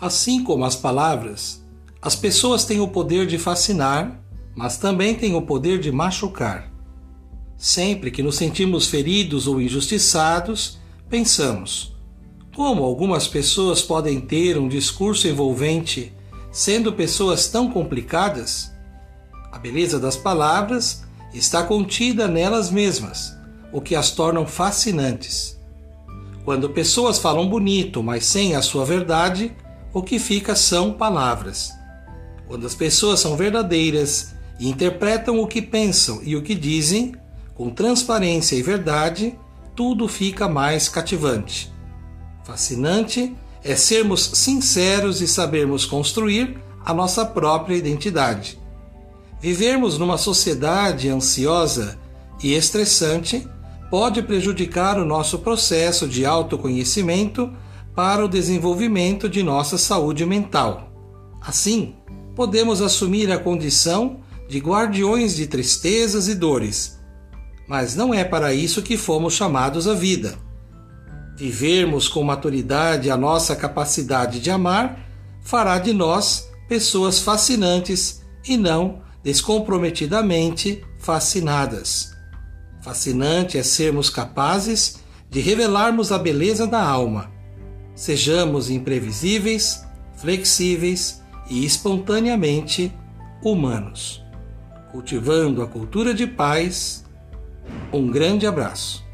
Assim como as palavras, as pessoas têm o poder de fascinar, mas também têm o poder de machucar. Sempre que nos sentimos feridos ou injustiçados, pensamos: como algumas pessoas podem ter um discurso envolvente sendo pessoas tão complicadas? A beleza das palavras está contida nelas mesmas, o que as tornam fascinantes. Quando pessoas falam bonito, mas sem a sua verdade, o que fica são palavras. Quando as pessoas são verdadeiras e interpretam o que pensam e o que dizem, com transparência e verdade, tudo fica mais cativante. Fascinante é sermos sinceros e sabermos construir a nossa própria identidade. Vivermos numa sociedade ansiosa e estressante pode prejudicar o nosso processo de autoconhecimento para o desenvolvimento de nossa saúde mental. Assim, podemos assumir a condição de guardiões de tristezas e dores, mas não é para isso que fomos chamados à vida. Vivermos com maturidade a nossa capacidade de amar fará de nós pessoas fascinantes e não descomprometidamente fascinadas. Fascinante é sermos capazes de revelarmos a beleza da alma Sejamos imprevisíveis, flexíveis e espontaneamente humanos. Cultivando a cultura de paz, um grande abraço.